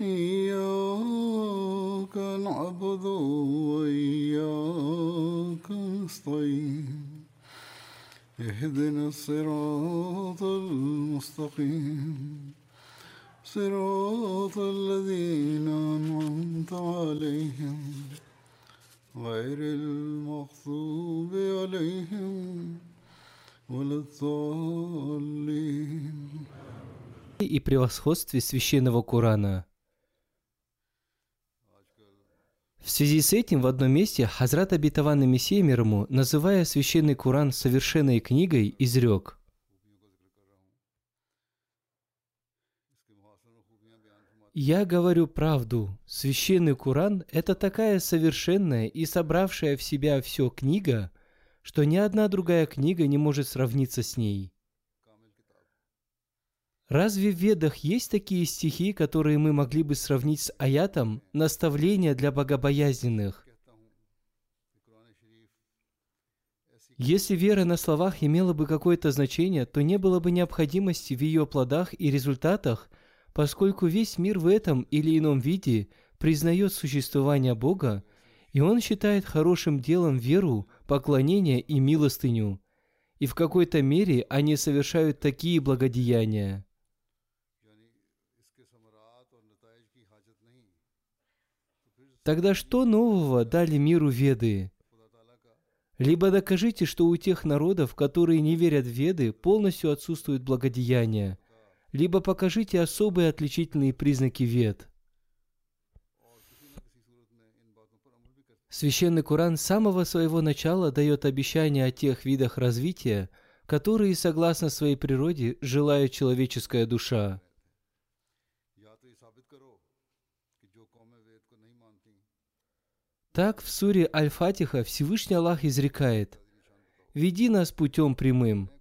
إياك نعبد وإياك نستعين اهدنا الصراط المستقيم صراط الذين أنعمت عليهم غير المغضوب عليهم ولا الضالين и превосходстве священного Корана. – В связи с этим в одном месте Хазрат Абитаван Мессия мир ему, называя священный Куран совершенной книгой, изрек «Я говорю правду. Священный Куран – это такая совершенная и собравшая в себя все книга, что ни одна другая книга не может сравниться с ней». Разве в Ведах есть такие стихи, которые мы могли бы сравнить с аятом «Наставление для богобоязненных»? Если вера на словах имела бы какое-то значение, то не было бы необходимости в ее плодах и результатах, поскольку весь мир в этом или ином виде признает существование Бога, и он считает хорошим делом веру, поклонение и милостыню, и в какой-то мере они совершают такие благодеяния. Тогда что нового дали миру Веды? Либо докажите, что у тех народов, которые не верят в Веды, полностью отсутствует благодеяние, либо покажите особые отличительные признаки Вед. Священный Куран с самого своего начала дает обещание о тех видах развития, которые, согласно своей природе, желает человеческая душа. Так в суре Аль-Фатиха Всевышний Аллах изрекает «Веди нас путем прямым»,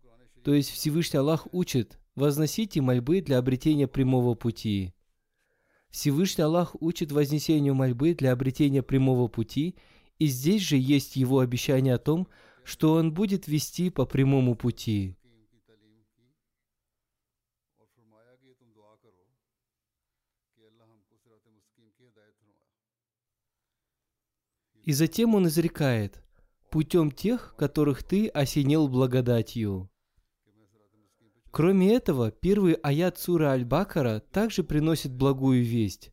то есть Всевышний Аллах учит «Возносите мольбы для обретения прямого пути». Всевышний Аллах учит вознесению мольбы для обретения прямого пути, и здесь же есть его обещание о том, что он будет вести по прямому пути. И затем он изрекает, путем тех, которых ты осенил благодатью. Кроме этого, первый аят сура Аль-Бакара также приносит благую весть.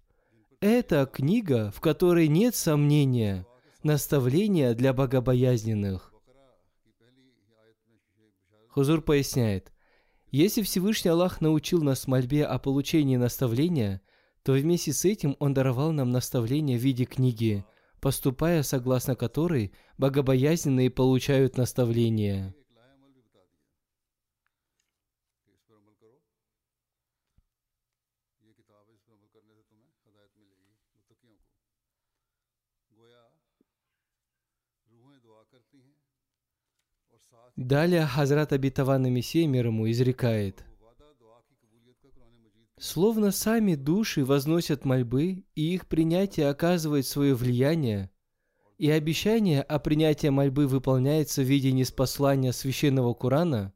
Это книга, в которой нет сомнения, наставления для богобоязненных. Хузур поясняет, если Всевышний Аллах научил нас мольбе о получении наставления, то вместе с этим Он даровал нам наставление в виде книги – поступая согласно которой богобоязненные получают наставление. Далее Хазрат Абитаван Мессия мир ему изрекает – Словно сами души возносят мольбы, и их принятие оказывает свое влияние, и обещание о принятии мольбы выполняется в виде неспослания священного Корана,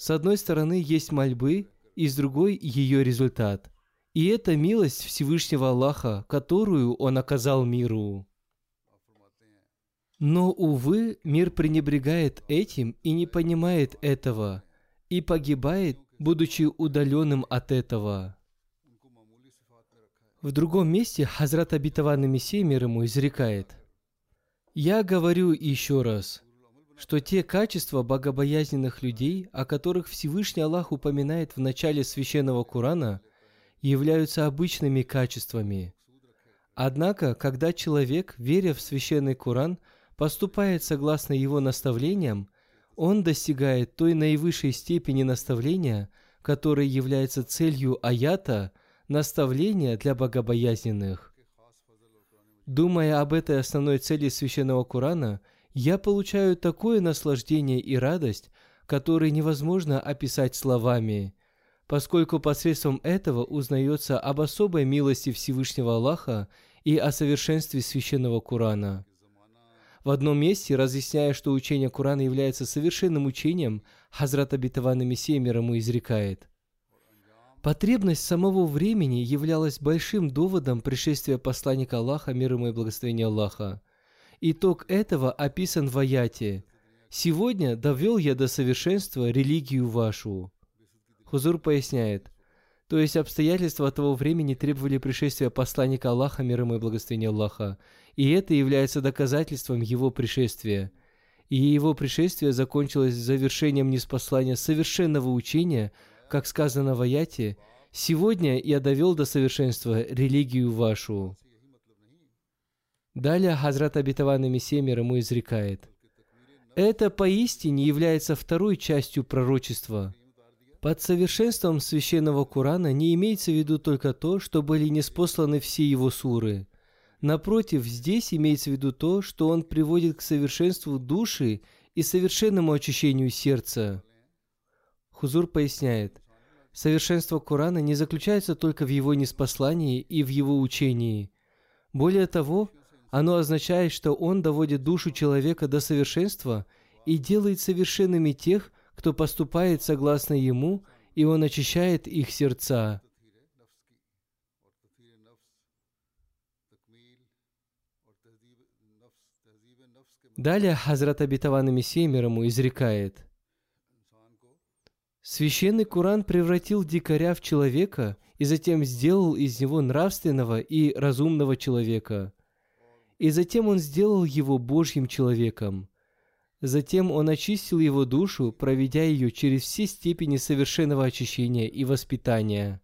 с одной стороны есть мольбы, и с другой ее результат. И это милость Всевышнего Аллаха, которую Он оказал миру. Но, увы, мир пренебрегает этим и не понимает этого, и погибает, будучи удаленным от этого. В другом месте Хазрат Абитаван Мессия мир ему изрекает. «Я говорю еще раз, что те качества богобоязненных людей, о которых Всевышний Аллах упоминает в начале священного Корана, являются обычными качествами. Однако, когда человек, веря в священный Коран, поступает согласно его наставлениям, он достигает той наивысшей степени наставления, которая является целью аята – наставления для богобоязненных. Думая об этой основной цели священного Корана, я получаю такое наслаждение и радость, которые невозможно описать словами, поскольку посредством этого узнается об особой милости Всевышнего Аллаха и о совершенстве священного Корана. В одном месте, разъясняя, что учение Корана является совершенным учением, Хазрат Абитаван Мессия мир ему изрекает. Потребность самого времени являлась большим доводом пришествия посланника Аллаха, мир ему и благословения Аллаха. Итог этого описан в аяте. «Сегодня довел я до совершенства религию вашу». Хузур поясняет, то есть обстоятельства того времени требовали пришествия посланника Аллаха, мир ему и благословения Аллаха, и это является доказательством его пришествия. И его пришествие закончилось завершением неспослания совершенного учения – как сказано в аяте, «Сегодня я довел до совершенства религию вашу». Далее Хазрат Абитаван Мессия мир ему изрекает, «Это поистине является второй частью пророчества. Под совершенством священного Корана не имеется в виду только то, что были неспосланы все его суры. Напротив, здесь имеется в виду то, что он приводит к совершенству души и совершенному очищению сердца. Хузур поясняет, совершенство Корана не заключается только в его неспослании и в его учении. Более того, оно означает, что он доводит душу человека до совершенства и делает совершенными тех, кто поступает согласно ему, и он очищает их сердца. Далее Хазрат Абитаван ему изрекает – Священный Куран превратил дикаря в человека и затем сделал из него нравственного и разумного человека. И затем он сделал его Божьим человеком. Затем он очистил его душу, проведя ее через все степени совершенного очищения и воспитания.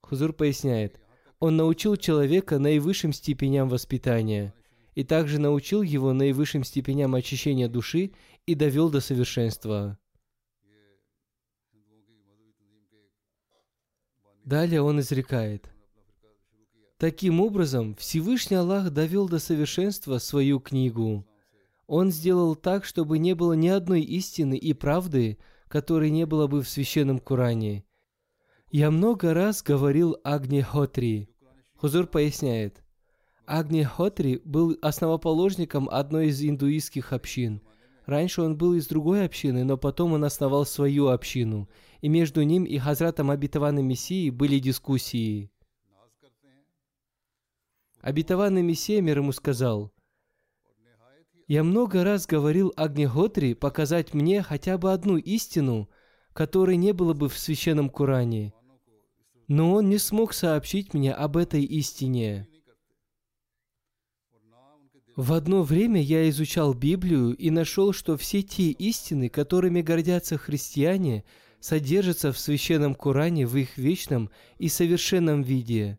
Хузур поясняет, он научил человека наивысшим степеням воспитания и также научил его наивысшим степеням очищения души и довел до совершенства. Далее он изрекает. Таким образом, Всевышний Аллах довел до совершенства свою книгу. Он сделал так, чтобы не было ни одной истины и правды, которой не было бы в священном Коране. Я много раз говорил Агни Хотри. Хузур поясняет. Агни Хотри был основоположником одной из индуистских общин. Раньше он был из другой общины, но потом он основал свою общину – и между ним и Хазратом обетованным Мессией были дискуссии. Обетованный Мессия мир ему сказал, «Я много раз говорил Агнеготри показать мне хотя бы одну истину, которой не было бы в священном Коране, но он не смог сообщить мне об этой истине». В одно время я изучал Библию и нашел, что все те истины, которыми гордятся христиане – содержится в священном Коране в их вечном и совершенном виде.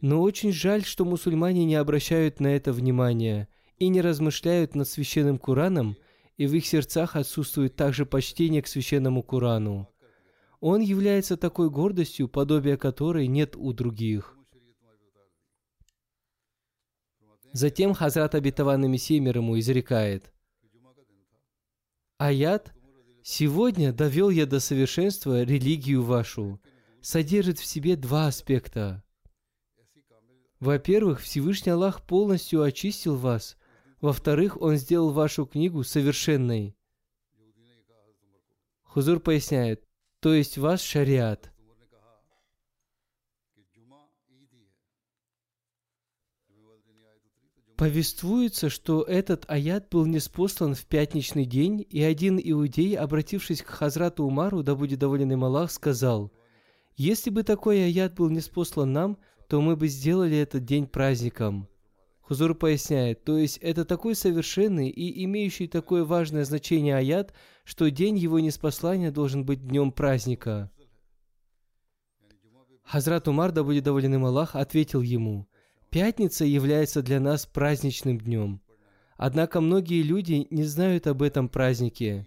Но очень жаль, что мусульмане не обращают на это внимания и не размышляют над священным Кораном, и в их сердцах отсутствует также почтение к священному Корану. Он является такой гордостью, подобия которой нет у других. Затем Хазрат Абитаван Мессия мир ему изрекает. Аят Сегодня довел я до совершенства религию вашу. Содержит в себе два аспекта. Во-первых, Всевышний Аллах полностью очистил вас. Во-вторых, Он сделал вашу книгу совершенной. Хузур поясняет, то есть ваш шариат – Повествуется, что этот аят был неспослан в пятничный день, и один иудей, обратившись к Хазрату Умару, да будет доволен им Аллах, сказал, Если бы такой аят был не спослан нам, то мы бы сделали этот день праздником. Хузур поясняет, то есть это такой совершенный и имеющий такое важное значение аят, что день его неспослания должен быть днем праздника. Хазрат Умар, да будет доволен им Аллах, ответил ему, «Пятница является для нас праздничным днем. Однако многие люди не знают об этом празднике.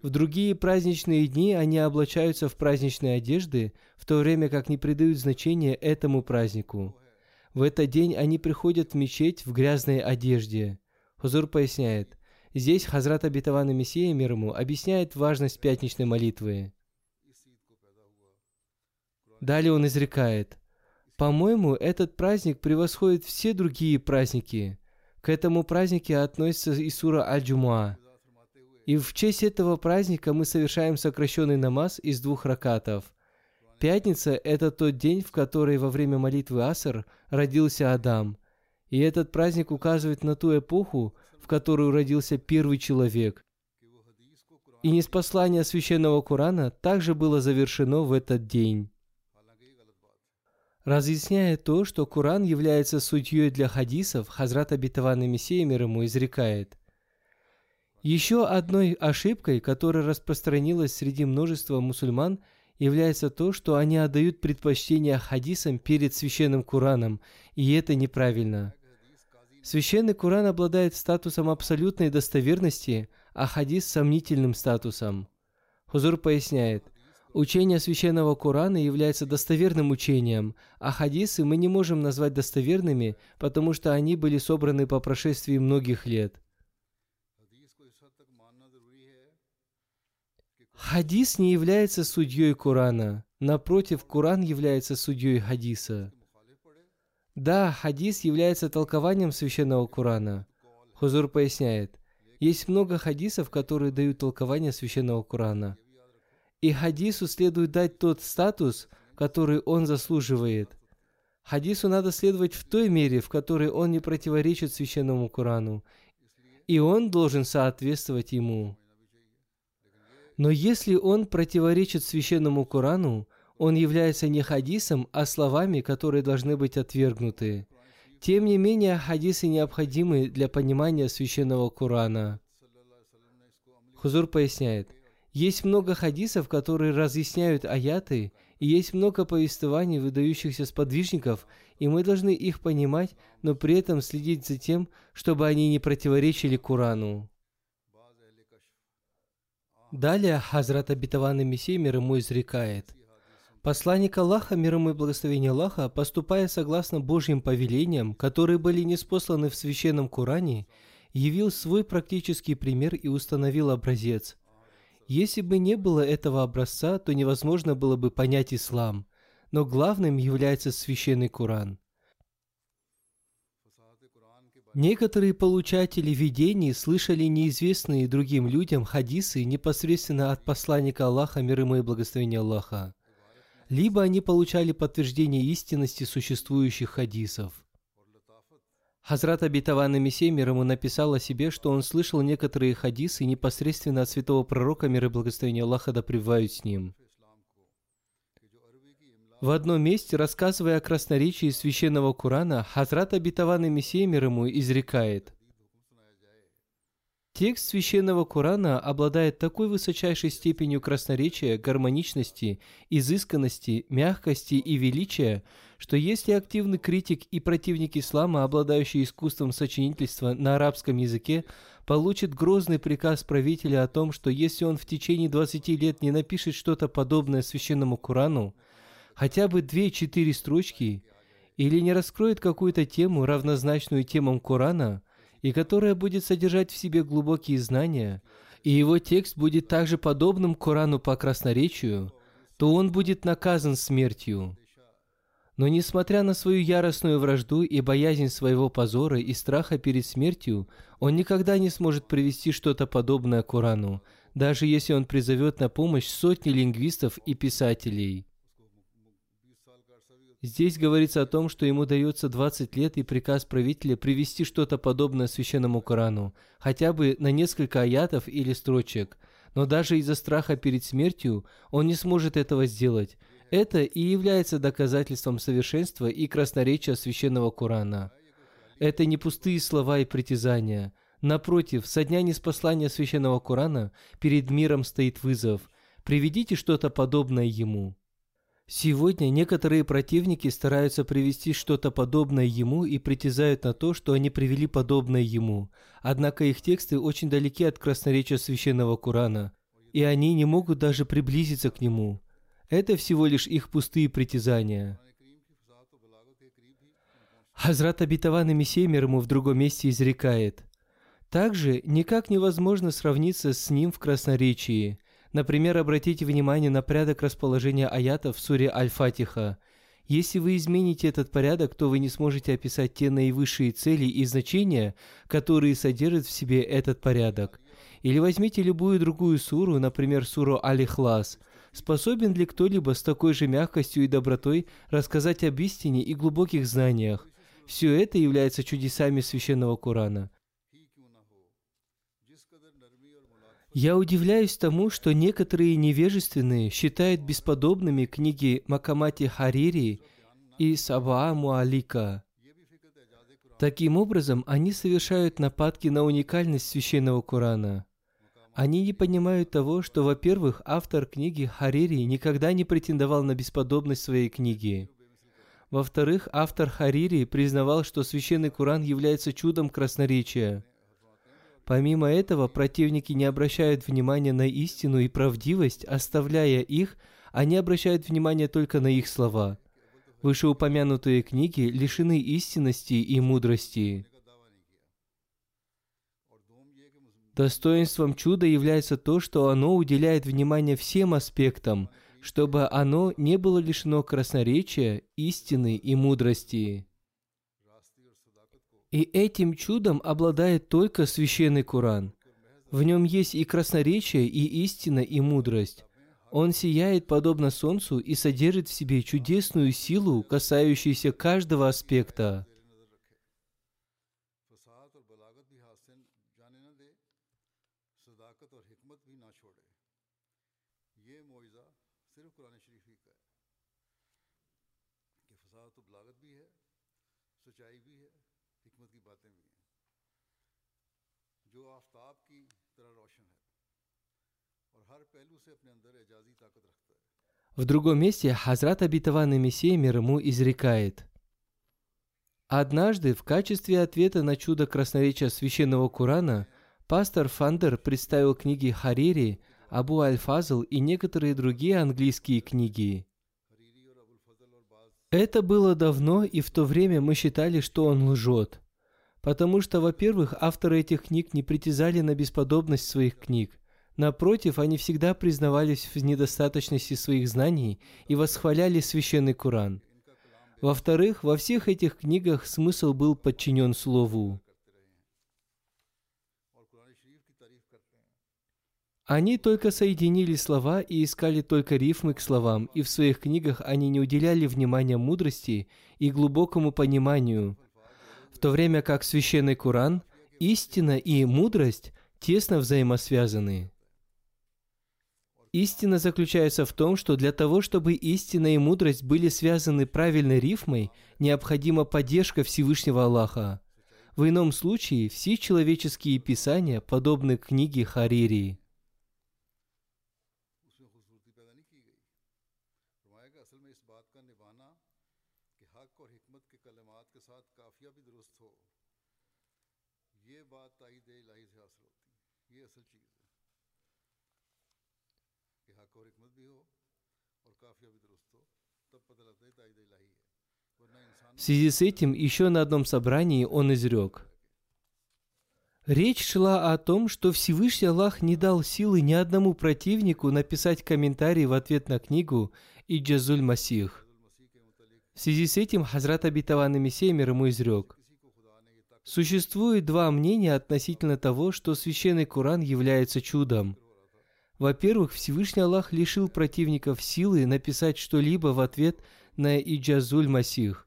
В другие праздничные дни они облачаются в праздничные одежды, в то время как не придают значения этому празднику. В этот день они приходят в мечеть в грязной одежде. Хузур поясняет, здесь Хазрат Абитаван Мессия мир ему объясняет важность пятничной молитвы. Далее он изрекает, «По-моему, этот праздник превосходит все другие праздники. К этому празднику относится и сура Аль-Джумуа. И в честь этого праздника мы совершаем сокращенный намаз из двух ракатов. Пятница – это тот день, в который во время молитвы Аср родился Адам. И этот праздник указывает на ту эпоху, в которую родился первый человек. И неспослание священного Корана также было завершено в этот день. Разъясняя то, что Коран является судьей для хадисов, Хазрат Абитаван Мессия мир ему изрекает. Еще одной ошибкой, которая распространилась среди множества мусульман, является то, что они отдают предпочтение хадисам перед священным Кураном, и это неправильно. Священный Куран обладает статусом абсолютной достоверности, а хадис – сомнительным статусом. Хузур поясняет, учение священного Курана является достоверным учением, а хадисы мы не можем назвать достоверными, потому что они были собраны по прошествии многих лет – Хадис не является судьей Корана. Напротив, Коран является судьей хадиса. Да, хадис является толкованием священного Корана. Хузур поясняет, есть много хадисов, которые дают толкование священного Корана. И хадису следует дать тот статус, который он заслуживает. Хадису надо следовать в той мере, в которой он не противоречит священному Корану, и он должен соответствовать ему. Но если он противоречит священному Корану, он является не хадисом, а словами, которые должны быть отвергнуты. Тем не менее, хадисы необходимы для понимания священного Корана. Хузур поясняет, есть много хадисов, которые разъясняют аяты, и есть много повествований выдающихся сподвижников, и мы должны их понимать, но при этом следить за тем, чтобы они не противоречили Корану. Далее Хазрат Абитаван и Мессия мир ему изрекает. Посланник Аллаха, мир ему и благословение Аллаха, поступая согласно Божьим повелениям, которые были неспосланы в Священном Коране, явил свой практический пример и установил образец. Если бы не было этого образца, то невозможно было бы понять ислам, но главным является Священный Коран – Некоторые получатели видений слышали неизвестные другим людям хадисы непосредственно от посланника Аллаха, мир ему и благословения Аллаха. Либо они получали подтверждение истинности существующих хадисов. Хазрат Абитаван Мессия мир ему написал о себе, что он слышал некоторые хадисы непосредственно от святого пророка, мир и благословения Аллаха да с ним – в одном месте, рассказывая о красноречии священного Корана, Хазрат и Мессия мир ему изрекает. Текст священного Корана обладает такой высочайшей степенью красноречия, гармоничности, изысканности, мягкости и величия, что если активный критик и противник ислама, обладающий искусством сочинительства на арабском языке, получит грозный приказ правителя о том, что если он в течение 20 лет не напишет что-то подобное священному Корану, хотя бы две-четыре строчки или не раскроет какую-то тему, равнозначную темам Корана, и которая будет содержать в себе глубокие знания, и его текст будет также подобным Корану по красноречию, то он будет наказан смертью. Но несмотря на свою яростную вражду и боязнь своего позора и страха перед смертью, он никогда не сможет привести что-то подобное Корану, даже если он призовет на помощь сотни лингвистов и писателей. Здесь говорится о том, что ему дается 20 лет и приказ правителя привести что-то подобное священному Корану, хотя бы на несколько аятов или строчек. Но даже из-за страха перед смертью он не сможет этого сделать. Это и является доказательством совершенства и красноречия священного Корана. Это не пустые слова и притязания. Напротив, со дня неспослания священного Корана перед миром стоит вызов. Приведите что-то подобное ему. Сегодня некоторые противники стараются привести что-то подобное ему и притязают на то, что они привели подобное ему. Однако их тексты очень далеки от красноречия священного Корана, и они не могут даже приблизиться к нему. Это всего лишь их пустые притязания. Хазрат обетованный Мессия мир ему в другом месте изрекает. Также никак невозможно сравниться с ним в красноречии. Например, обратите внимание на порядок расположения аятов в суре Аль-Фатиха. Если вы измените этот порядок, то вы не сможете описать те наивысшие цели и значения, которые содержит в себе этот порядок. Или возьмите любую другую суру, например, суру Аль-Ихлас – Способен ли кто-либо с такой же мягкостью и добротой рассказать об истине и глубоких знаниях? Все это является чудесами священного Корана. Я удивляюсь тому, что некоторые невежественные считают бесподобными книги Макамати Харири и Сабаа Муалика. Таким образом, они совершают нападки на уникальность священного Корана – они не понимают того, что, во-первых, автор книги Харири никогда не претендовал на бесподобность своей книги. Во-вторых, автор Харири признавал, что священный Куран является чудом красноречия. Помимо этого, противники не обращают внимания на истину и правдивость, оставляя их, они обращают внимание только на их слова. Вышеупомянутые книги лишены истинности и мудрости. Достоинством чуда является то, что оно уделяет внимание всем аспектам, чтобы оно не было лишено красноречия, истины и мудрости. И этим чудом обладает только священный Куран. В нем есть и красноречие, и истина, и мудрость. Он сияет подобно солнцу и содержит в себе чудесную силу, касающуюся каждого аспекта. В другом месте Хазрат обетованный Мессия мир ему изрекает. Однажды в качестве ответа на чудо красноречия священного Курана пастор Фандер представил книги Харири, Абу Аль-Фазл и некоторые другие английские книги. Это было давно, и в то время мы считали, что он лжет. Потому что, во-первых, авторы этих книг не притязали на бесподобность своих книг. Напротив, они всегда признавались в недостаточности своих знаний и восхваляли священный Куран. Во-вторых, во всех этих книгах смысл был подчинен слову. Они только соединили слова и искали только рифмы к словам, и в своих книгах они не уделяли внимания мудрости и глубокому пониманию, в то время как священный Куран, истина и мудрость тесно взаимосвязаны. Истина заключается в том, что для того, чтобы истина и мудрость были связаны правильной рифмой, необходима поддержка Всевышнего Аллаха. В ином случае все человеческие писания подобны книге Харирии. В связи с этим еще на одном собрании он изрек. Речь шла о том, что Всевышний Аллах не дал силы ни одному противнику написать комментарий в ответ на книгу Иджазуль Масих. В связи с этим Хазрат Абитаван Мессия мир ему изрек. Существует два мнения относительно того, что священный Коран является чудом. Во-первых, Всевышний Аллах лишил противников силы написать что-либо в ответ на Иджазуль Масих.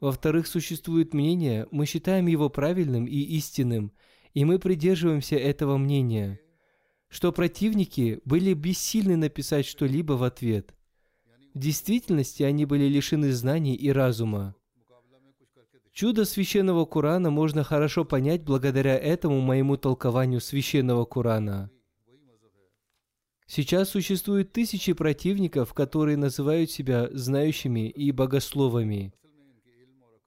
Во-вторых, существует мнение, мы считаем его правильным и истинным, и мы придерживаемся этого мнения, что противники были бессильны написать что-либо в ответ. В действительности они были лишены знаний и разума. Чудо священного Корана можно хорошо понять благодаря этому моему толкованию священного Корана. Сейчас существует тысячи противников, которые называют себя знающими и богословами.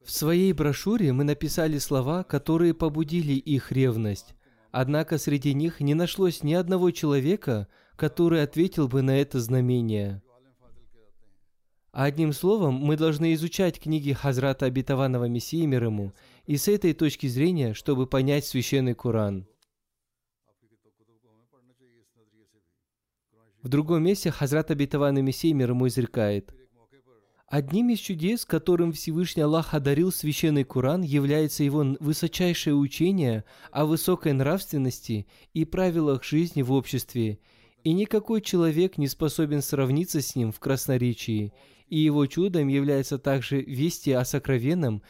В своей брошюре мы написали слова, которые побудили их ревность. Однако среди них не нашлось ни одного человека, который ответил бы на это знамение. Одним словом, мы должны изучать книги Хазрата Обетованного Мессии мир ему, и с этой точки зрения, чтобы понять Священный Коран. В другом месте Хазрат Обетованный Мессия мир ему изрекает. Одним из чудес, которым Всевышний Аллах одарил Священный Коран, является его высочайшее учение о высокой нравственности и правилах жизни в обществе, и никакой человек не способен сравниться с ним в красноречии – и его чудом является также вести о сокровенном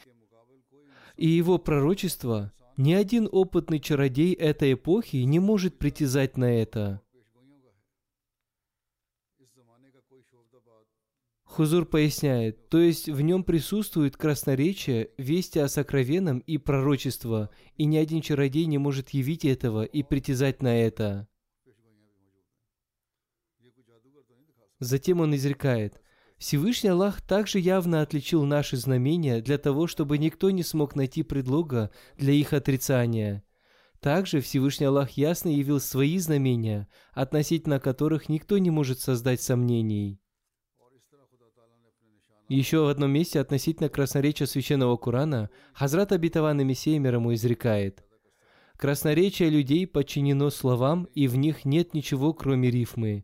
и его пророчество. Ни один опытный чародей этой эпохи не может притязать на это. Хузур поясняет, то есть в нем присутствует красноречие, вести о сокровенном и пророчество, и ни один чародей не может явить этого и притязать на это. Затем он изрекает, Всевышний Аллах также явно отличил наши знамения для того, чтобы никто не смог найти предлога для их отрицания. Также Всевышний Аллах ясно явил свои знамения, относительно которых никто не может создать сомнений. Еще в одном месте относительно красноречия Священного Корана Хазрат Абитаван Мессия мир ему изрекает. Красноречие людей подчинено словам, и в них нет ничего, кроме рифмы.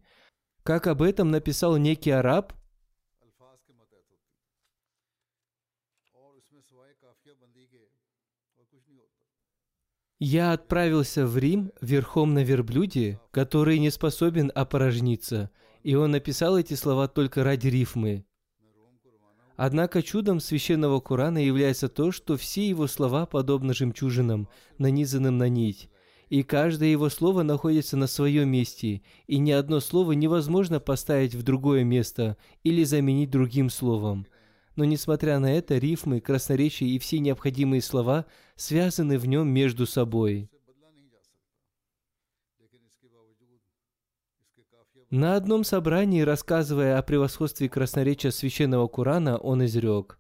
Как об этом написал некий араб, Я отправился в Рим верхом на верблюде, который не способен опорожниться, и он написал эти слова только ради рифмы. Однако чудом священного Корана является то, что все его слова подобны жемчужинам, нанизанным на нить, и каждое его слово находится на своем месте, и ни одно слово невозможно поставить в другое место или заменить другим словом – но несмотря на это, рифмы, красноречие и все необходимые слова связаны в нем между собой. На одном собрании, рассказывая о превосходстве красноречия священного Корана, он изрек.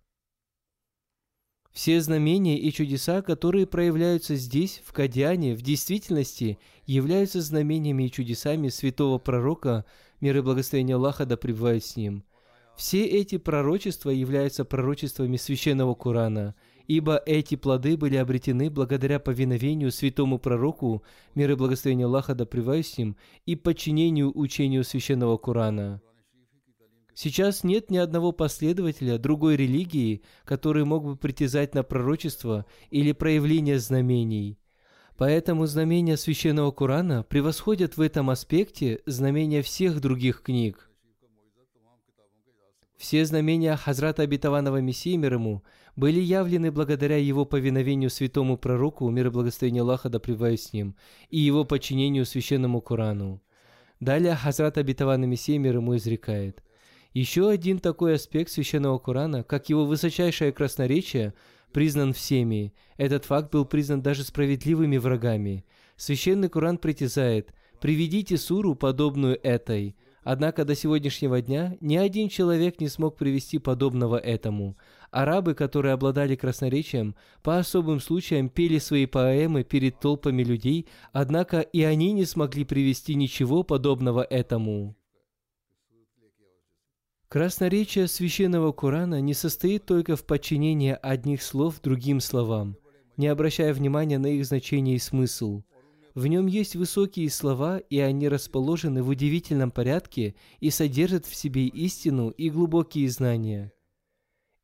Все знамения и чудеса, которые проявляются здесь, в Кадиане, в действительности являются знамениями и чудесами святого пророка, мир и благословение Аллаха да пребывают с ним – все эти пророчества являются пророчествами священного Корана, ибо эти плоды были обретены благодаря повиновению святому пророку, мир и благословение Аллаха да с ним, и подчинению учению священного Корана. Сейчас нет ни одного последователя другой религии, который мог бы притязать на пророчество или проявление знамений. Поэтому знамения священного Корана превосходят в этом аспекте знамения всех других книг. Все знамения Хазрата Обетованного Мессии мир ему были явлены благодаря его повиновению святому пророку, мир и благословение Аллаха да с ним, и его подчинению священному Корану. Далее Хазрат Обетованный Мессия мир ему изрекает. Еще один такой аспект священного Корана, как его высочайшее красноречие, признан всеми. Этот факт был признан даже справедливыми врагами. Священный Коран притязает «Приведите суру, подобную этой», Однако до сегодняшнего дня ни один человек не смог привести подобного этому. Арабы, которые обладали красноречием, по особым случаям пели свои поэмы перед толпами людей, однако и они не смогли привести ничего подобного этому. Красноречие священного Корана не состоит только в подчинении одних слов другим словам, не обращая внимания на их значение и смысл – в нем есть высокие слова, и они расположены в удивительном порядке и содержат в себе истину и глубокие знания.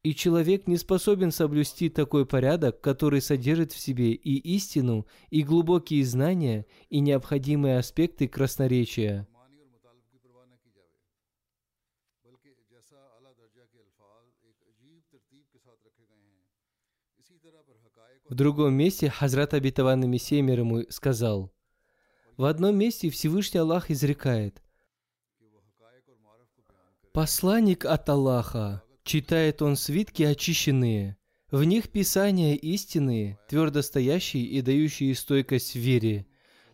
И человек не способен соблюсти такой порядок, который содержит в себе и истину, и глубокие знания, и необходимые аспекты красноречия. В другом месте Хазрат Абитаван Мессия мир ему сказал, «В одном месте Всевышний Аллах изрекает, Посланник от Аллаха. Читает он свитки очищенные. В них писания истинные, твердо стоящие и дающие стойкость в вере.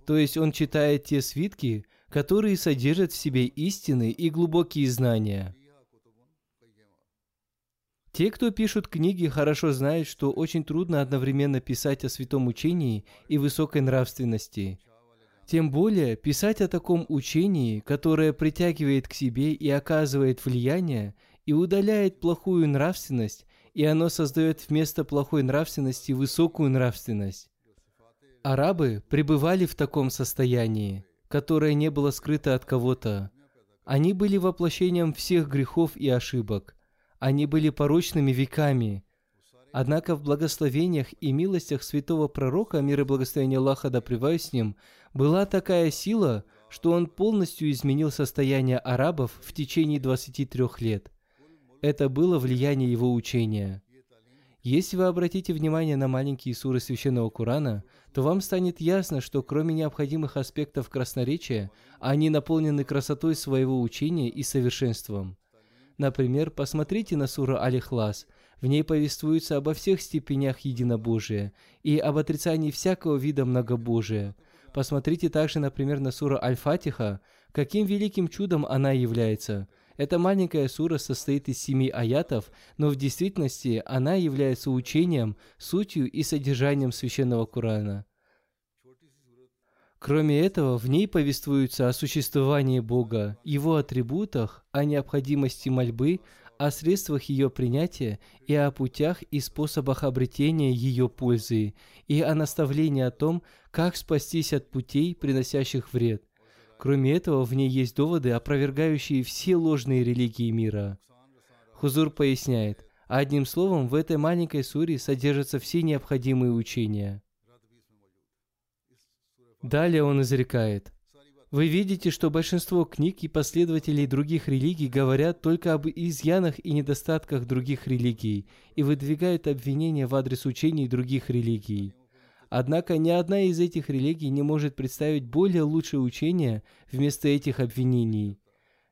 То есть он читает те свитки, которые содержат в себе истины и глубокие знания. Те, кто пишут книги, хорошо знают, что очень трудно одновременно писать о святом учении и высокой нравственности. Тем более писать о таком учении, которое притягивает к себе и оказывает влияние, и удаляет плохую нравственность, и оно создает вместо плохой нравственности высокую нравственность. Арабы пребывали в таком состоянии, которое не было скрыто от кого-то. Они были воплощением всех грехов и ошибок. Они были порочными веками. Однако в благословениях и милостях святого пророка, мир и благословение Аллаха да с ним, была такая сила, что он полностью изменил состояние арабов в течение 23 лет. Это было влияние его учения. Если вы обратите внимание на маленькие суры Священного Корана, то вам станет ясно, что кроме необходимых аспектов красноречия, они наполнены красотой своего учения и совершенством. Например, посмотрите на суру Алихлас. В ней повествуется обо всех степенях единобожия и об отрицании всякого вида многобожия. Посмотрите также, например, на суру Аль-Фатиха, каким великим чудом она является. Эта маленькая сура состоит из семи аятов, но в действительности она является учением, сутью и содержанием священного Корана. Кроме этого, в ней повествуется о существовании Бога, Его атрибутах, о необходимости мольбы, о средствах ее принятия и о путях и способах обретения ее пользы, и о наставлении о том, как спастись от путей, приносящих вред. Кроме этого, в ней есть доводы, опровергающие все ложные религии мира. Хузур поясняет, одним словом, в этой маленькой суре содержатся все необходимые учения – Далее он изрекает. Вы видите, что большинство книг и последователей других религий говорят только об изъянах и недостатках других религий и выдвигают обвинения в адрес учений других религий. Однако ни одна из этих религий не может представить более лучшее учение вместо этих обвинений.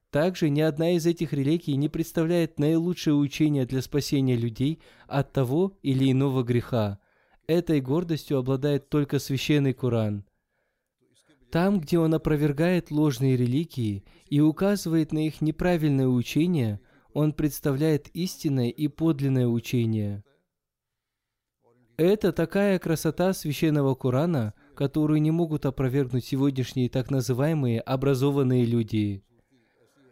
Также ни одна из этих религий не представляет наилучшее учение для спасения людей от того или иного греха. Этой гордостью обладает только священный Коран – там, где он опровергает ложные религии и указывает на их неправильное учение, он представляет истинное и подлинное учение. Это такая красота священного Корана, которую не могут опровергнуть сегодняшние так называемые образованные люди.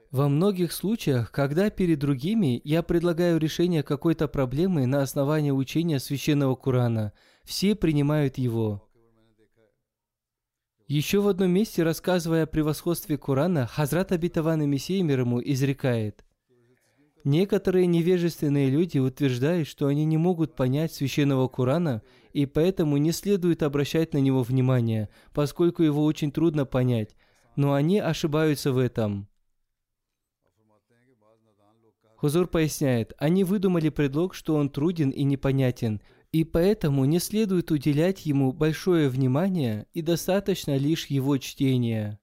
Во многих случаях, когда перед другими я предлагаю решение какой-то проблемы на основании учения священного Корана, все принимают его – еще в одном месте, рассказывая о превосходстве Корана, Хазрат Абитаван Мессия мир ему изрекает, Некоторые невежественные люди утверждают, что они не могут понять священного Корана, и поэтому не следует обращать на него внимание, поскольку его очень трудно понять, но они ошибаются в этом. Хузур поясняет, они выдумали предлог, что он труден и непонятен, и поэтому не следует уделять ему большое внимание и достаточно лишь его чтения.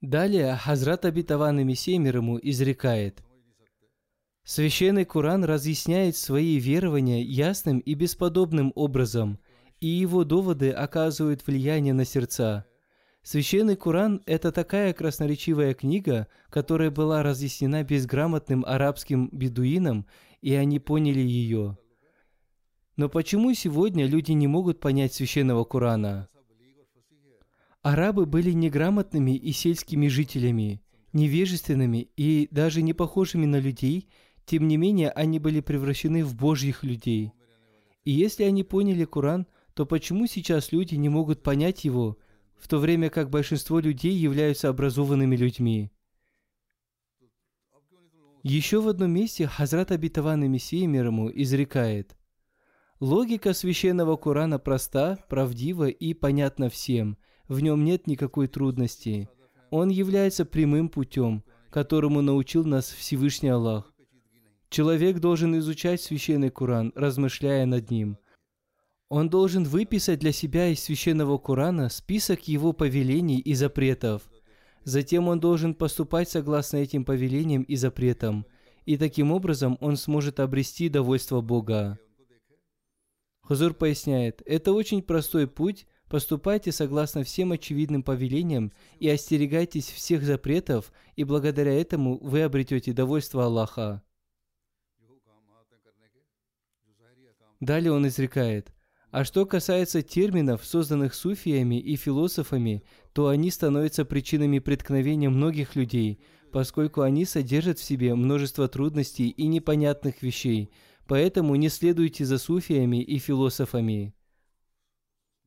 Далее Хазрат Абитаван ему изрекает. Священный Коран разъясняет свои верования ясным и бесподобным образом, и его доводы оказывают влияние на сердца. Священный Коран – это такая красноречивая книга, которая была разъяснена безграмотным арабским бедуинам, и они поняли ее. Но почему сегодня люди не могут понять священного Корана? Арабы были неграмотными и сельскими жителями, невежественными и даже не похожими на людей, тем не менее они были превращены в божьих людей. И если они поняли Коран, то почему сейчас люди не могут понять его, в то время как большинство людей являются образованными людьми? Еще в одном месте Хазрат Абитаван и Мессия мир ему изрекает – Логика священного Корана проста, правдива и понятна всем. В нем нет никакой трудности. Он является прямым путем, которому научил нас Всевышний Аллах. Человек должен изучать священный Коран, размышляя над ним. Он должен выписать для себя из священного Корана список его повелений и запретов. Затем он должен поступать согласно этим повелениям и запретам, и таким образом он сможет обрести довольство Бога. Хузур поясняет, это очень простой путь, поступайте согласно всем очевидным повелениям и остерегайтесь всех запретов, и благодаря этому вы обретете довольство Аллаха. Далее он изрекает, а что касается терминов, созданных суфиями и философами, то они становятся причинами преткновения многих людей, поскольку они содержат в себе множество трудностей и непонятных вещей, поэтому не следуйте за суфиями и философами.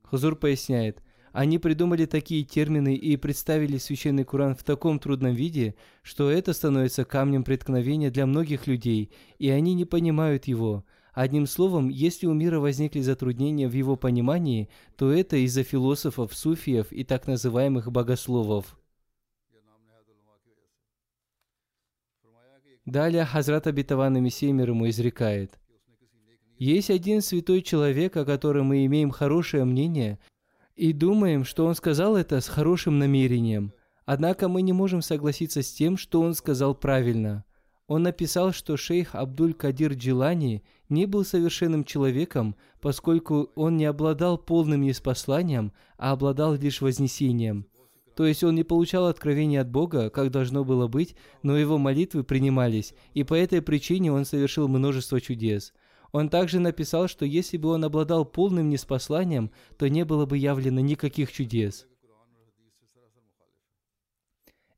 Хузур поясняет, они придумали такие термины и представили священный Куран в таком трудном виде, что это становится камнем преткновения для многих людей, и они не понимают его – Одним словом, если у мира возникли затруднения в его понимании, то это из-за философов, суфиев и так называемых богословов. Далее Хазрат Абитаван Мессия мир ему изрекает. Есть один святой человек, о котором мы имеем хорошее мнение, и думаем, что он сказал это с хорошим намерением. Однако мы не можем согласиться с тем, что он сказал правильно. Он написал, что шейх Абдуль-Кадир Джилани не был совершенным человеком, поскольку он не обладал полным неспосланием, а обладал лишь вознесением. То есть он не получал откровения от Бога, как должно было быть, но его молитвы принимались, и по этой причине он совершил множество чудес. Он также написал, что если бы он обладал полным неспосланием, то не было бы явлено никаких чудес.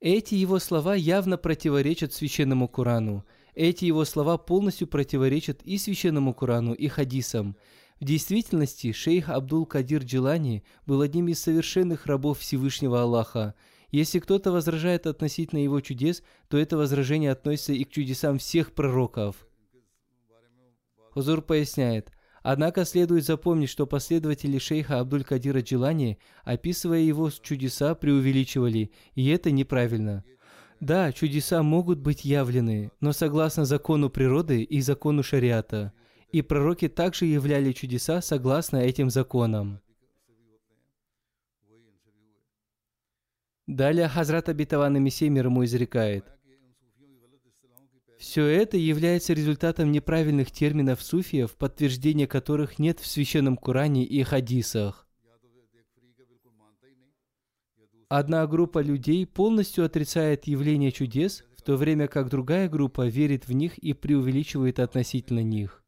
Эти его слова явно противоречат священному Корану. Эти его слова полностью противоречат и священному Корану, и хадисам. В действительности, шейх Абдул-Кадир Джилани был одним из совершенных рабов Всевышнего Аллаха. Если кто-то возражает относительно его чудес, то это возражение относится и к чудесам всех пророков. Хузур поясняет – Однако следует запомнить, что последователи шейха Абдуль-Кадира Джилани, описывая его чудеса, преувеличивали, и это неправильно. Да, чудеса могут быть явлены, но согласно закону природы и закону шариата. И пророки также являли чудеса согласно этим законам. Далее Хазрат Абитаван Мессия мир ему изрекает – все это является результатом неправильных терминов суфиев, подтверждения которых нет в священном Коране и хадисах. Одна группа людей полностью отрицает явление чудес, в то время как другая группа верит в них и преувеличивает относительно них.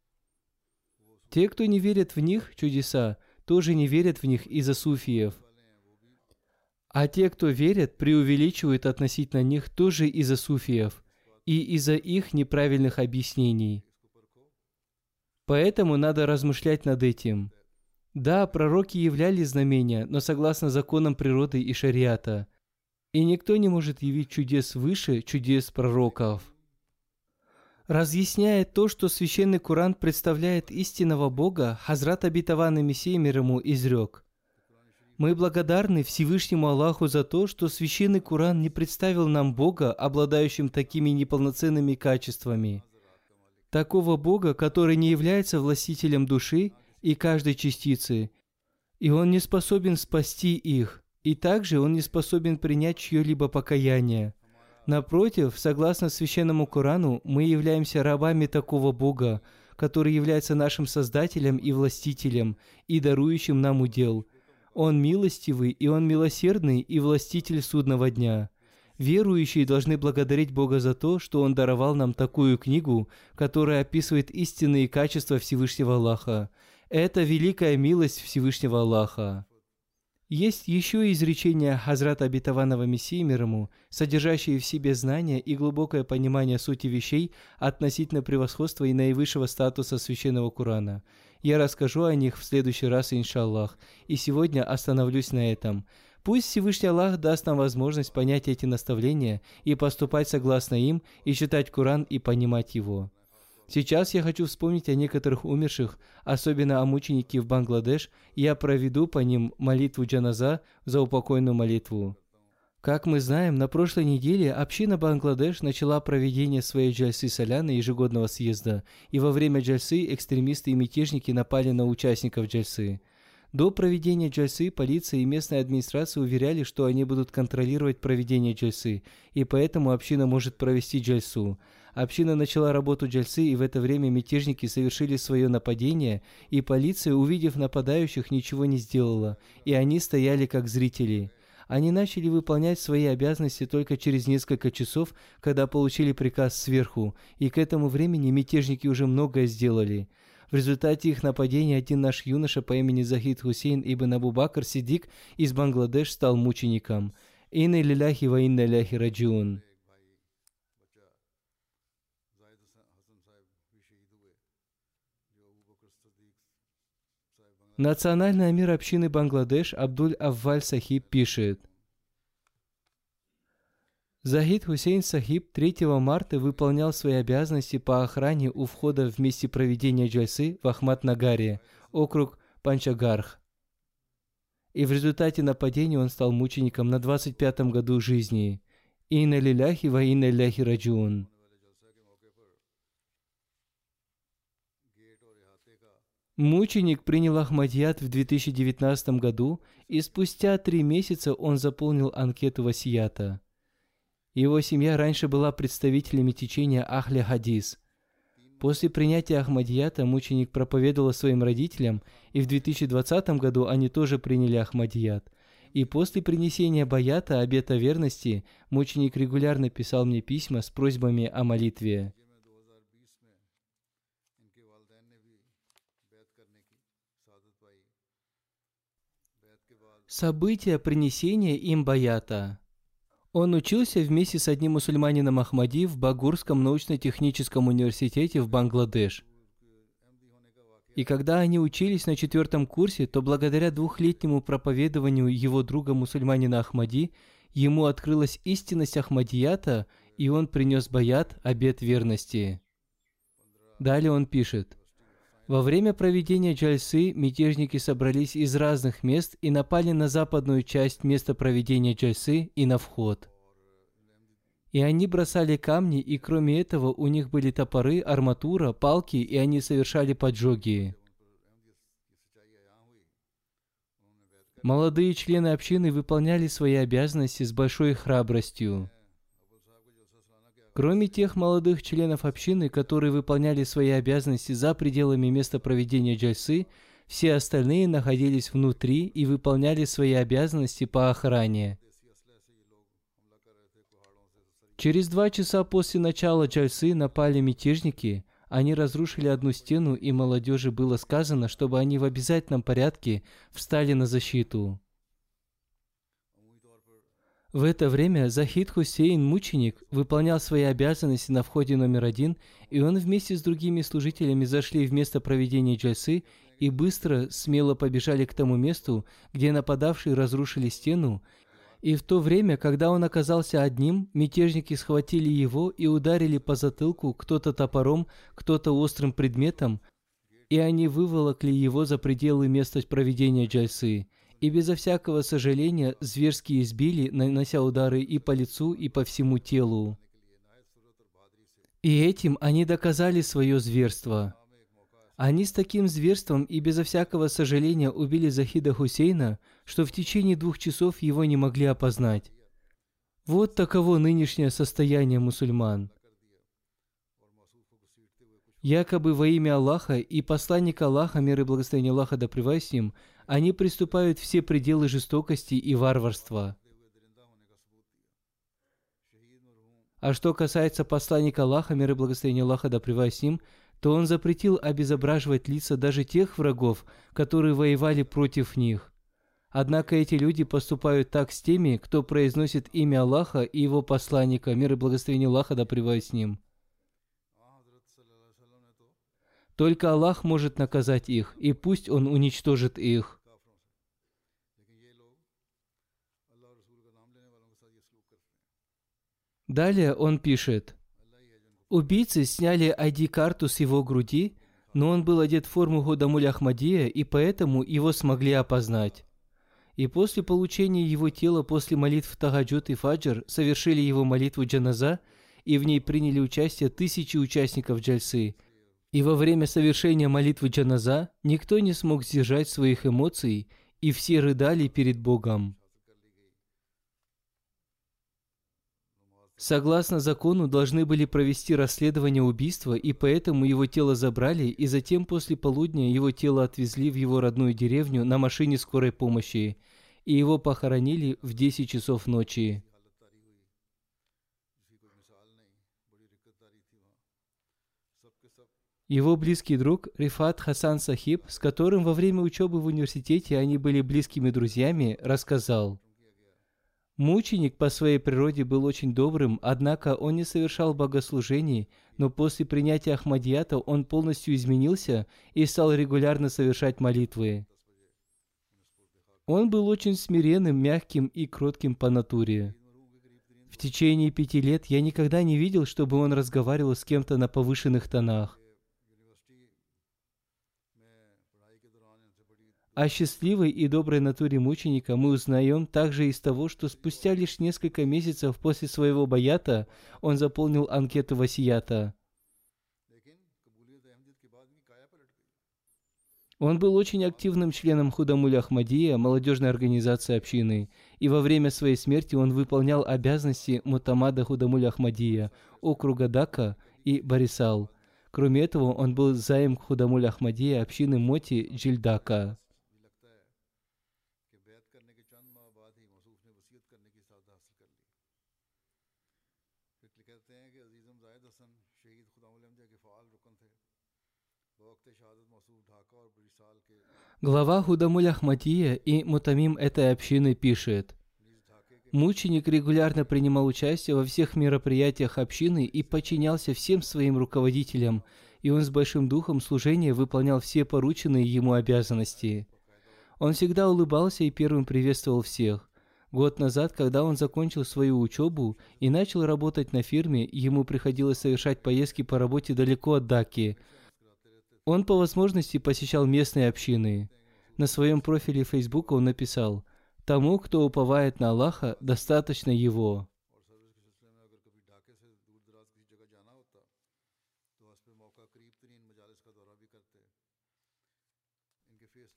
Те, кто не верит в них, чудеса, тоже не верят в них из-за суфиев. А те, кто верят, преувеличивают относительно них тоже из-за суфиев – и из-за их неправильных объяснений. Поэтому надо размышлять над этим. Да, пророки являли знамения, но согласно законам природы и шариата. И никто не может явить чудес выше чудес пророков. Разъясняя то, что священный Куран представляет истинного Бога, Хазрат Абитаван и Мессия мир ему изрек – мы благодарны Всевышнему Аллаху за то, что Священный Куран не представил нам Бога, обладающим такими неполноценными качествами. Такого Бога, который не является властителем души и каждой частицы, и Он не способен спасти их, и также Он не способен принять чье-либо покаяние. Напротив, согласно Священному Корану, мы являемся рабами такого Бога, который является нашим Создателем и Властителем, и дарующим нам удел – он милостивый, и Он милосердный, и властитель судного дня. Верующие должны благодарить Бога за то, что Он даровал нам такую книгу, которая описывает истинные качества Всевышнего Аллаха. Это великая милость Всевышнего Аллаха. Есть еще изречения Хазрата Абитаванова Мессии мир ему, содержащие в себе знания и глубокое понимание сути вещей относительно превосходства и наивысшего статуса Священного Курана – я расскажу о них в следующий раз, иншаллах, и сегодня остановлюсь на этом. Пусть Всевышний Аллах даст нам возможность понять эти наставления и поступать согласно им, и читать Куран и понимать его. Сейчас я хочу вспомнить о некоторых умерших, особенно о мученике в Бангладеш, и я проведу по ним молитву джаназа за упокойную молитву. Как мы знаем, на прошлой неделе община Бангладеш начала проведение своей джальсы соляны ежегодного съезда, и во время джальсы экстремисты и мятежники напали на участников джальсы. До проведения джальсы полиция и местная администрация уверяли, что они будут контролировать проведение джальсы, и поэтому община может провести джальсу. Община начала работу джальсы, и в это время мятежники совершили свое нападение, и полиция, увидев нападающих, ничего не сделала, и они стояли как зрители. Они начали выполнять свои обязанности только через несколько часов, когда получили приказ сверху, и к этому времени мятежники уже многое сделали – в результате их нападения один наш юноша по имени Захид Хусейн ибн Абу Бакр Сидик из Бангладеш стал мучеником. Инна лиляхи ва инна ляхи раджиун. Национальный амир общины Бангладеш Абдуль Авваль Сахиб пишет – Захид Хусейн Сахиб 3 марта выполнял свои обязанности по охране у входа в месте проведения джальсы в Ахмад-Нагаре, округ Панчагарх. И в результате нападения он стал мучеником на 25-м году жизни. Инна лиляхи ва инна ляхи раджун. Мученик принял Ахмадьят в 2019 году, и спустя три месяца он заполнил анкету васията – его семья раньше была представителями течения Ахля Хадис. После принятия Ахмадията мученик проповедовал своим родителям, и в 2020 году они тоже приняли Ахмадият. И после принесения баята, обета верности, мученик регулярно писал мне письма с просьбами о молитве. События принесения им баята – он учился вместе с одним мусульманином Ахмади в Багурском научно-техническом университете в Бангладеш. И когда они учились на четвертом курсе, то благодаря двухлетнему проповедованию его друга мусульманина Ахмади, ему открылась истинность Ахмадията, и он принес баят, обет верности. Далее он пишет. Во время проведения джальсы мятежники собрались из разных мест и напали на западную часть места проведения джальсы и на вход. И они бросали камни, и кроме этого у них были топоры, арматура, палки, и они совершали поджоги. Молодые члены общины выполняли свои обязанности с большой храбростью. Кроме тех молодых членов общины, которые выполняли свои обязанности за пределами места проведения джальсы, все остальные находились внутри и выполняли свои обязанности по охране. Через два часа после начала джальсы напали мятежники. Они разрушили одну стену, и молодежи было сказано, чтобы они в обязательном порядке встали на защиту. В это время Захид Хусейн, мученик, выполнял свои обязанности на входе номер один, и он вместе с другими служителями зашли в место проведения джальсы и быстро, смело побежали к тому месту, где нападавшие разрушили стену, и в то время, когда он оказался одним, мятежники схватили его и ударили по затылку кто-то топором, кто-то острым предметом, и они выволокли его за пределы места проведения джальсы – и безо всякого сожаления зверски избили, нанося удары и по лицу, и по всему телу. И этим они доказали свое зверство. Они с таким зверством и безо всякого сожаления убили Захида Хусейна, что в течение двух часов его не могли опознать. Вот таково нынешнее состояние мусульман. Якобы во имя Аллаха и посланника Аллаха, мир и благословение Аллаха да с ним, они приступают все пределы жестокости и варварства. А что касается посланника Аллаха, мир и благословение Аллаха да с ним, то он запретил обезображивать лица даже тех врагов, которые воевали против них. Однако эти люди поступают так с теми, кто произносит имя Аллаха и его посланника, мир и благословение Аллаха да с ним – Только Аллах может наказать их, и пусть Он уничтожит их. Далее он пишет. Убийцы сняли ID-карту с его груди, но он был одет в форму Гудамуль Ахмадия, и поэтому его смогли опознать. И после получения его тела после молитв Тагаджут и Фаджр совершили его молитву Джаназа, и в ней приняли участие тысячи участников джальсы – И во время совершения молитвы джаназа никто не смог сдержать своих эмоций, и все рыдали перед Богом. Согласно закону, должны были провести расследование убийства, и поэтому его тело забрали, и затем после полудня его тело отвезли в его родную деревню на машине скорой помощи, и его похоронили в 10 часов ночи. Его близкий друг Рифат Хасан Сахиб, с которым во время учебы в университете они были близкими друзьями, рассказал – Мученик по своей природе был очень добрым, однако он не совершал богослужений, но после принятия Ахмадията он полностью изменился и стал регулярно совершать молитвы. Он был очень смиренным, мягким и кротким по натуре. В течение пяти лет я никогда не видел, чтобы он разговаривал с кем-то на повышенных тонах. О счастливой и доброй натуре мученика мы узнаем также из того, что спустя лишь несколько месяцев после своего баята он заполнил анкету васията. Он был очень активным членом Худамуль Ахмадия, молодежной организации общины, и во время своей смерти он выполнял обязанности Мутамада Худамуль Ахмадия, округа Дака и Барисал. Кроме этого, он был заем Худамуль Ахмадия общины Моти Джильдака. Глава Худамуль Ахмадия и Мутамим этой общины пишет, Мученик регулярно принимал участие во всех мероприятиях общины и подчинялся всем своим руководителям, и он с большим духом служения выполнял все порученные ему обязанности. Он всегда улыбался и первым приветствовал всех. Год назад, когда он закончил свою учебу и начал работать на фирме, ему приходилось совершать поездки по работе далеко от Даки – он по возможности посещал местные общины. На своем профиле Facebook он написал «Тому, кто уповает на Аллаха, достаточно его».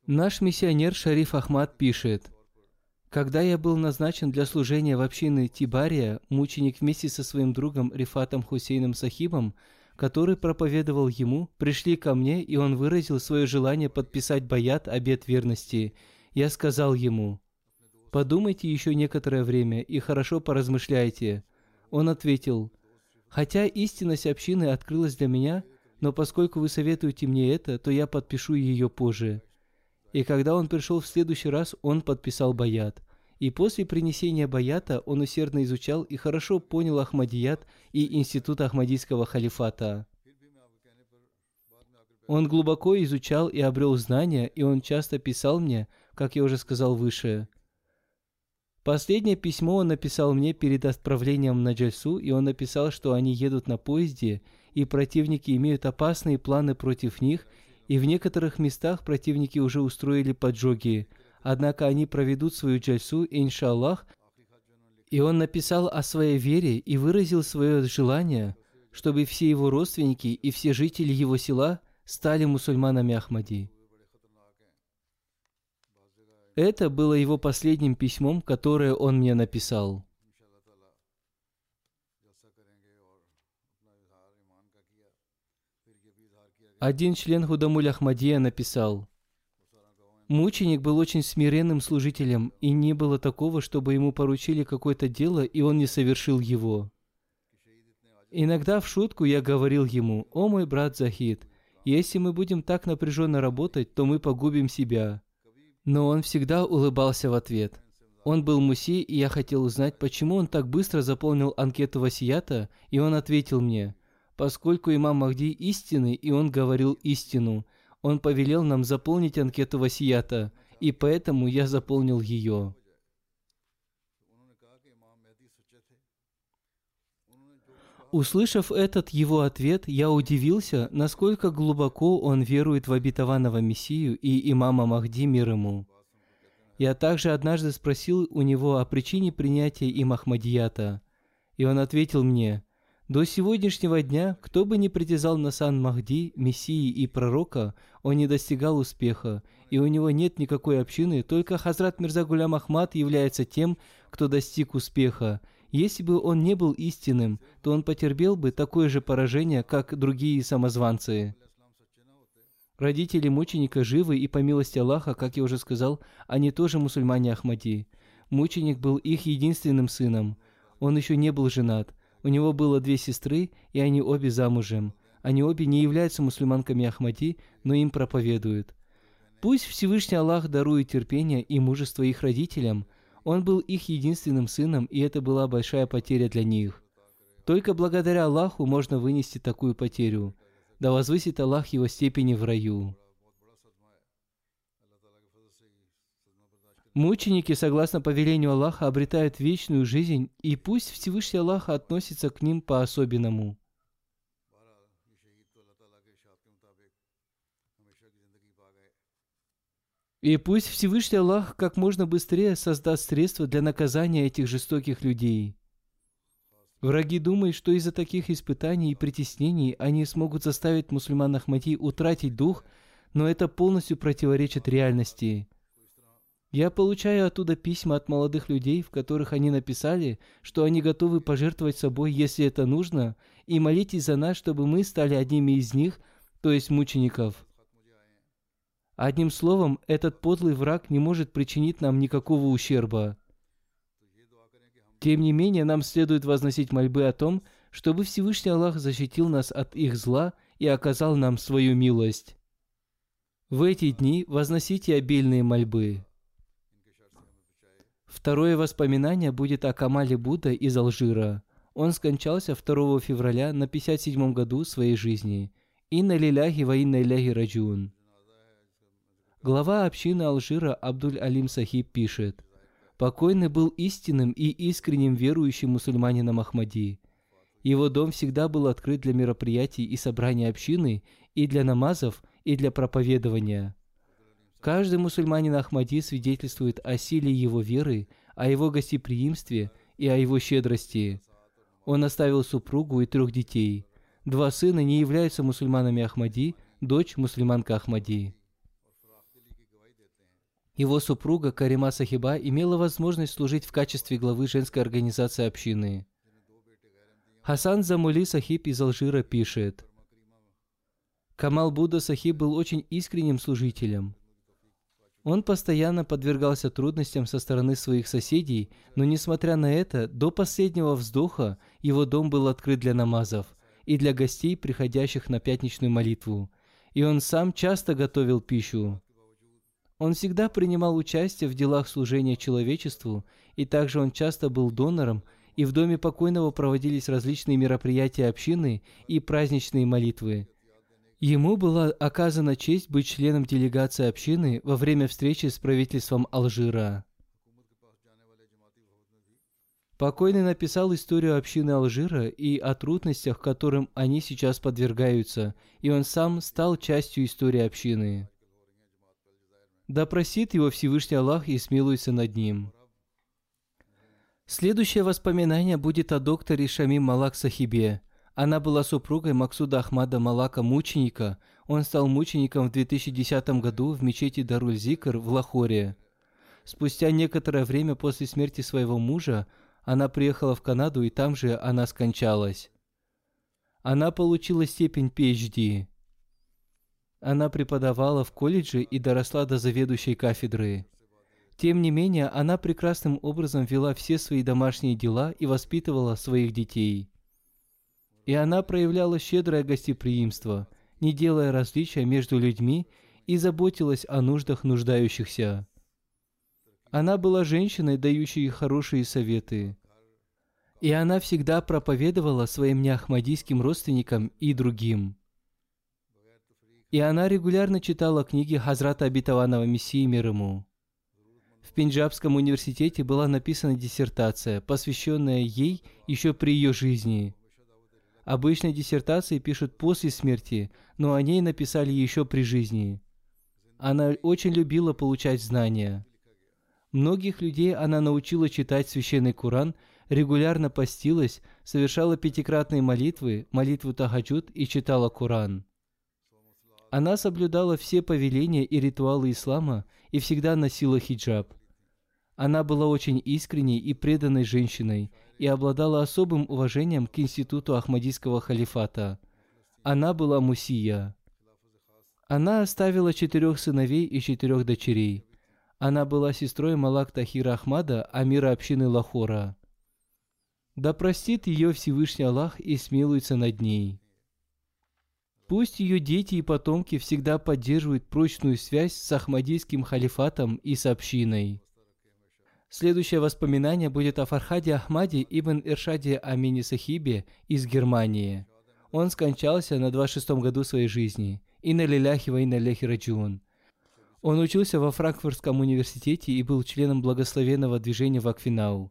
Наш миссионер Шариф Ахмад пишет, «Когда я был назначен для служения в общине Тибария, мученик вместе со своим другом Рифатом Хусейном Сахибом который проповедовал ему, пришли ко мне, и он выразил свое желание подписать баят обет верности. Я сказал ему, «Подумайте еще некоторое время и хорошо поразмышляйте». Он ответил, «Хотя истинность общины открылась для меня, но поскольку вы советуете мне это, то я подпишу ее позже». И когда он пришел в следующий раз, он подписал баят – и после принесения баята он усердно изучал и хорошо понял Ахмадият и институт Ахмадийского халифата. Он глубоко изучал и обрел знания, и он часто писал мне, как я уже сказал выше. Последнее письмо он написал мне перед отправлением на Джальсу, и он написал, что они едут на поезде, и противники имеют опасные планы против них, и в некоторых местах противники уже устроили поджоги – Однако они проведут свою джальсу, иншаллах, и он написал о своей вере и выразил свое желание, чтобы все его родственники и все жители его села стали мусульманами Ахмади. Это было его последним письмом, которое он мне написал. Один член Худамуль Ахмадия написал – Мученик был очень смиренным служителем, и не было такого, чтобы ему поручили какое-то дело, и он не совершил его. Иногда в шутку я говорил ему, «О мой брат Захид, если мы будем так напряженно работать, то мы погубим себя». Но он всегда улыбался в ответ. Он был муси, и я хотел узнать, почему он так быстро заполнил анкету Васията, и он ответил мне, «Поскольку имам Махди истинный, и он говорил истину, он повелел нам заполнить анкету Васията, и поэтому я заполнил ее. Услышав этот его ответ, я удивился, насколько глубоко он верует в обетованного Мессию и имама Махди мир ему. Я также однажды спросил у него о причине принятия им Ахмадията, и он ответил мне, До сегодняшнего дня, кто бы ни притязал на сан Махди, Мессии и Пророка, он не достигал успеха, и у него нет никакой общины, только Хазрат Мирза Гулям Ахмад является тем, кто достиг успеха. Если бы он не был истинным, то он потерпел бы такое же поражение, как другие самозванцы. Родители мученика живы, и по милости Аллаха, как я уже сказал, они тоже мусульмане Ахмади. Мученик был их единственным сыном. Он еще не был женат. У него было две сестры, и они обе замужем. Они обе не являются мусульманками Ахмади, но им проповедуют. Пусть Всевышний Аллах дарует терпение и мужество их родителям. Он был их единственным сыном, и это была большая потеря для них. Только благодаря Аллаху можно вынести такую потерю. Да возвысит Аллах его степени в раю. Мученики, согласно повелению Аллаха, обретают вечную жизнь, и пусть Всевышний Аллах относится к ним по-особенному. И пусть Всевышний Аллах как можно быстрее создаст средства для наказания этих жестоких людей. Враги думают, что из-за таких испытаний и притеснений они смогут заставить мусульман Ахмади утратить дух, но это полностью противоречит реальности. Я получаю оттуда письма от молодых людей, в которых они написали, что они готовы пожертвовать собой, если это нужно, и молитесь за нас, чтобы мы стали одними из них, то есть мучеников. Одним словом, этот подлый враг не может причинить нам никакого ущерба. Тем не менее, нам следует возносить мольбы о том, чтобы Всевышний Аллах защитил нас от их зла и оказал нам свою милость. В эти дни возносите обильные мольбы. Второе воспоминание будет о Камале Будда из Алжира. Он скончался 2 февраля на 57 году своей жизни. Инна лиляхи ва инна иляхи раджун. Глава общины Алжира Абдуль Алим Сахиб пишет, «Покойный был истинным и искренним верующим мусульманином Ахмади. Его дом всегда был открыт для мероприятий и собраний общины, и для намазов, и для проповедования. Каждый мусульманин Ахмади свидетельствует о силе его веры, о его гостеприимстве и о его щедрости. Он оставил супругу и трех детей. Два сына не являются мусульманами Ахмади, дочь мусульманка Ахмади. Его супруга Карима Сахиба имела возможность служить в качестве главы женской организации общины. Хасан Замули Сахиб из Алжира пишет, Камал Будда Сахиб был очень искренним служителем. Он постоянно подвергался трудностям со стороны своих соседей, но несмотря на это, до последнего вздоха его дом был открыт для намазов и для гостей, приходящих на пятничную молитву. И он сам часто готовил пищу. Он всегда принимал участие в делах служения человечеству, и также он часто был донором, и в доме покойного проводились различные мероприятия общины и праздничные молитвы. Ему была оказана честь быть членом делегации общины во время встречи с правительством Алжира. Покойный написал историю общины Алжира и о трудностях, которым они сейчас подвергаются, и он сам стал частью истории общины. Да просит его Всевышний Аллах и смилуется над ним. Следующее воспоминание будет о докторе Шамим Малак Сахибе – она была супругой Максуда Ахмада Малака Мученика. Он стал мучеником в 2010 году в мечети Даруль-Зикр в Лахоре. Спустя некоторое время после смерти своего мужа она приехала в Канаду, и там же она скончалась. Она получила степень PhD. Она преподавала в колледже и доросла до заведующей кафедры. Тем не менее, она прекрасным образом вела все свои домашние дела и воспитывала своих детей. И она проявляла щедрое гостеприимство, не делая различия между людьми и заботилась о нуждах нуждающихся. Она была женщиной, дающей хорошие советы. И она всегда проповедовала своим неахмадийским родственникам и другим. И она регулярно читала книги Хазрата Абитаванова Мессии мир ему. В Пенджабском университете была написана диссертация, посвященная ей еще при ее жизни – Обычно диссертации пишут после смерти, но о ней написали еще при жизни. Она очень любила получать знания. Многих людей она научила читать священный Куран, регулярно постилась, совершала пятикратные молитвы, молитву Тахаджуд и читала Коран. Она соблюдала все повеления и ритуалы ислама и всегда носила хиджаб. Она была очень искренней и преданной женщиной и обладала особым уважением к институту Ахмадийского халифата. Она была мусия. Она оставила четырех сыновей и четырех дочерей. Она была сестрой Малак Тахира Ахмада, амира общины Лахора. Да простит ее Всевышний Аллах и смилуется над ней. Пусть ее дети и потомки всегда поддерживают прочную связь с Ахмадийским халифатом и с общиной. Следующее воспоминание будет о Фархаде Ахмаде ибн Иршаде Амини Сахибе из Германии. Он скончался на 26-м году своей жизни. Инна лиляхи ва инна лехи. Он учился во Франкфуртском университете и был членом благословенного движения Вакфинау.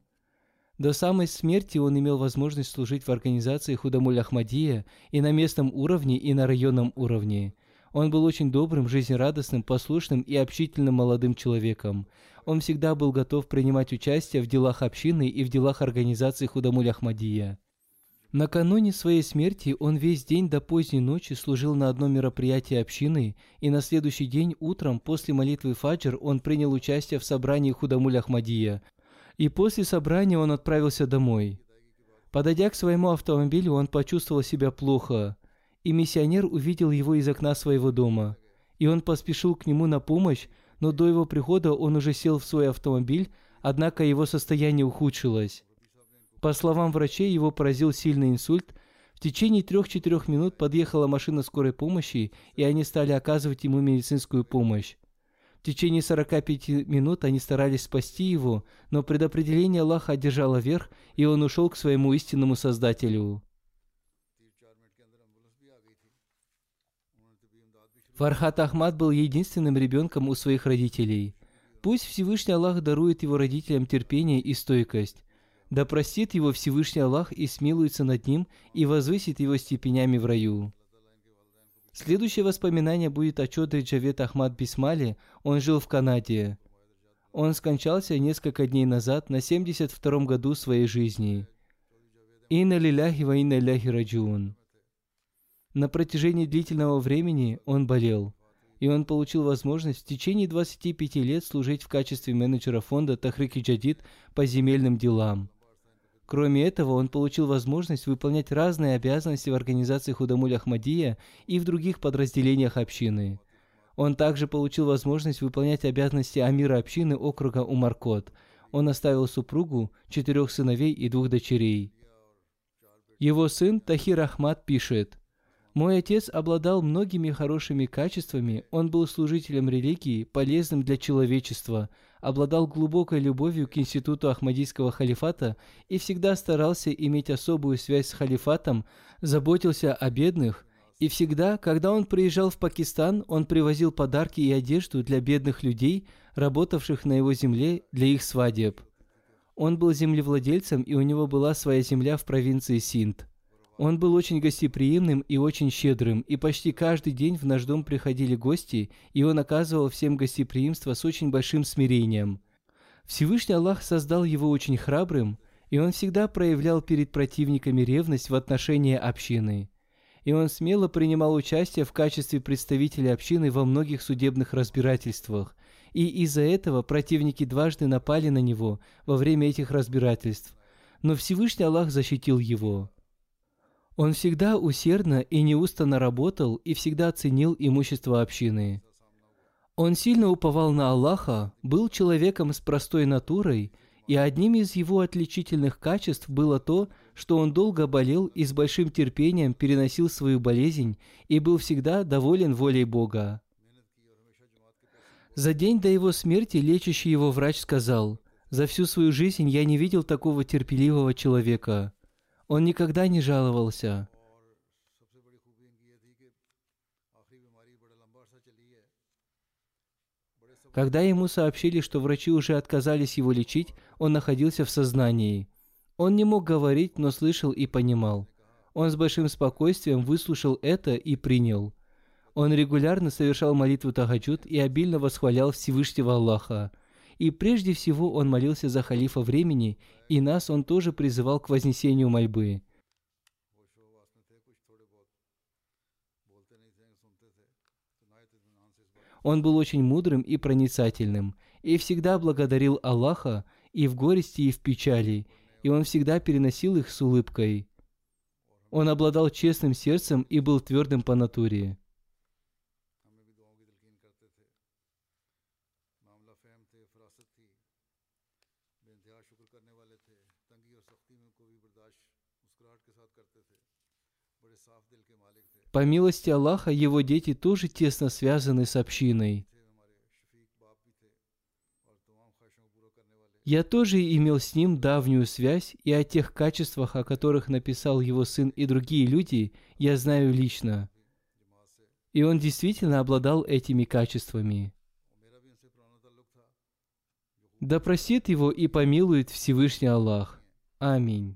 До самой смерти он имел возможность служить в организации Худамуль Ахмадия и на местном уровне, и на районном уровне. Он был очень добрым, жизнерадостным, послушным и общительным молодым человеком. Он всегда был готов принимать участие в делах общины и в делах организации Худамуль Ахмадия. Накануне своей смерти он весь день до поздней ночи служил на одном мероприятии общины, и на следующий день утром после молитвы Фаджр он принял участие в собрании Худамуль Ахмадия. И после собрания он отправился домой. Подойдя к своему автомобилю, он почувствовал себя плохо, и миссионер увидел его из окна своего дома. И он поспешил к нему на помощь, но до его прихода он уже сел в свой автомобиль, однако его состояние ухудшилось. По словам врачей, его поразил сильный инсульт. В течение трех-четырех минут подъехала машина скорой помощи, и они стали оказывать ему медицинскую помощь. В течение 45 минут они старались спасти его, но предопределение Аллаха одержало верх, и он ушел к своему истинному Создателю. Фархат Ахмад был единственным ребенком у своих родителей. Пусть Всевышний Аллах дарует его родителям терпение и стойкость. Да простит его Всевышний Аллах и смилуется над ним и возвысит его степенями в раю. Следующее воспоминание будет о Чодре Джавет Ахмад Бисмале, он жил в Канаде. Он скончался несколько дней назад на 72-м году своей жизни. Инна лиляхи ва инна ляхи раджун. На протяжении длительного времени он болел, и он получил возможность в течение 25 лет служить в качестве менеджера фонда Тахрики Джадид по земельным делам. Кроме этого, он получил возможность выполнять разные обязанности в организации Худамуль Ахмадия и в других подразделениях общины. Он также получил возможность выполнять обязанности амира общины округа Умаркот. Он оставил супругу, четырех сыновей и двух дочерей. Его сын Тахир Ахмад пишет – мой отец обладал многими хорошими качествами, он был служителем религии, полезным для человечества, обладал глубокой любовью к институту Ахмадийского халифата и всегда старался иметь особую связь с халифатом, заботился о бедных, и всегда, когда он приезжал в Пакистан, он привозил подарки и одежду для бедных людей, работавших на его земле для их свадеб. Он был землевладельцем, и у него была своя земля в провинции Синд. Он был очень гостеприимным и очень щедрым, и почти каждый день в наш дом приходили гости, и он оказывал всем гостеприимство с очень большим смирением. Всевышний Аллах создал его очень храбрым, и он всегда проявлял перед противниками ревность в отношении общины. И он смело принимал участие в качестве представителя общины во многих судебных разбирательствах, и из-за этого противники дважды напали на него во время этих разбирательств. Но Всевышний Аллах защитил его. Он всегда усердно и неустанно работал и всегда ценил имущество общины. Он сильно уповал на Аллаха, был человеком с простой натурой, и одним из его отличительных качеств было то, что он долго болел и с большим терпением переносил свою болезнь и был всегда доволен волей Бога. За день до его смерти лечащий его врач сказал, «За всю свою жизнь я не видел такого терпеливого человека». Он никогда не жаловался. Когда ему сообщили, что врачи уже отказались его лечить, он находился в сознании. Он не мог говорить, но слышал и понимал. Он с большим спокойствием выслушал это и принял. Он регулярно совершал молитву Тахаджуд и обильно восхвалял Всевышнего Аллаха. И прежде всего он молился за халифа времени, и нас он тоже призывал к вознесению мольбы. Он был очень мудрым и проницательным, и всегда благодарил Аллаха и в горести, и в печали, и он всегда переносил их с улыбкой. Он обладал честным сердцем и был твердым по натуре. По милости Аллаха, его дети тоже тесно связаны с общиной. Я тоже имел с ним давнюю связь, и о тех качествах, о которых написал его сын и другие люди, я знаю лично. И он действительно обладал этими качествами. Да просит его и помилует Всевышний Аллах. Аминь.